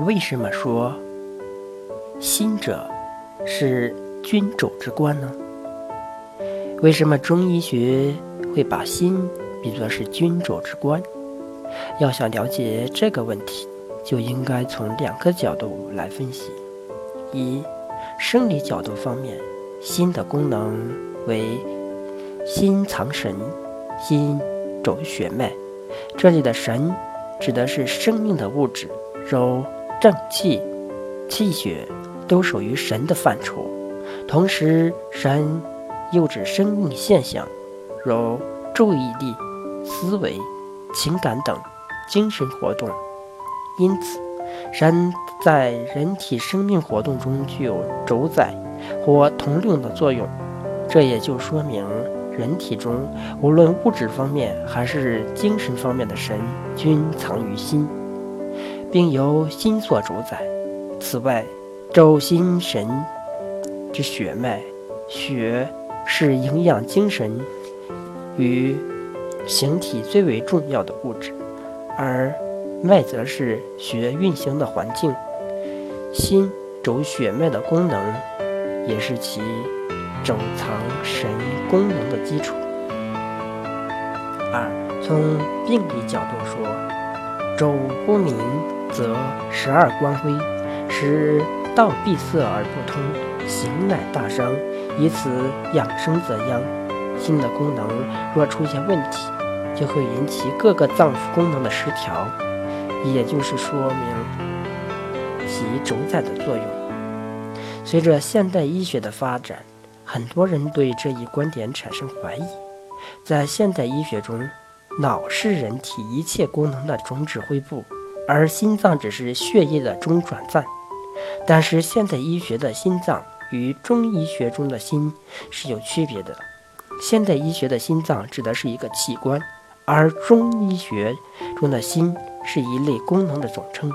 为什么说心者是君主之官呢？为什么中医学会把心比作是君主之官？要想了解这个问题，就应该从两个角度来分析：一、生理角度方面，心的功能为心藏神，心主血脉。这里的神指的是生命的物质，如正气、气血都属于神的范畴。同时，神又指生命现象，如注意力、思维、情感等精神活动。因此，神在人体生命活动中具有主宰或统领的作用。这也就说明，人体中无论物质方面还是精神方面的神，均藏于心，并由心所主宰。此外，周心神之血脉，血是营养精神与形体最为重要的物质，而脉则是血运行的环境。心主血脉的功能，也是其整藏神功能的基础。二，从病理角度说，周不明则十二光辉，使道闭塞而不通，行乃大伤，以此养生则殃。心的功能若出现问题，就会引起各个脏腑功能的失调，也就是说明其主宰的作用。随着现代医学的发展，很多人对这一观点产生怀疑。在现代医学中，脑是人体一切功能的总指挥部，而心脏只是血液的中转站。但是，现代医学的心脏与中医学中的心是有区别的。现代医学的心脏指的是一个器官，而中医学中的心是一类功能的总称。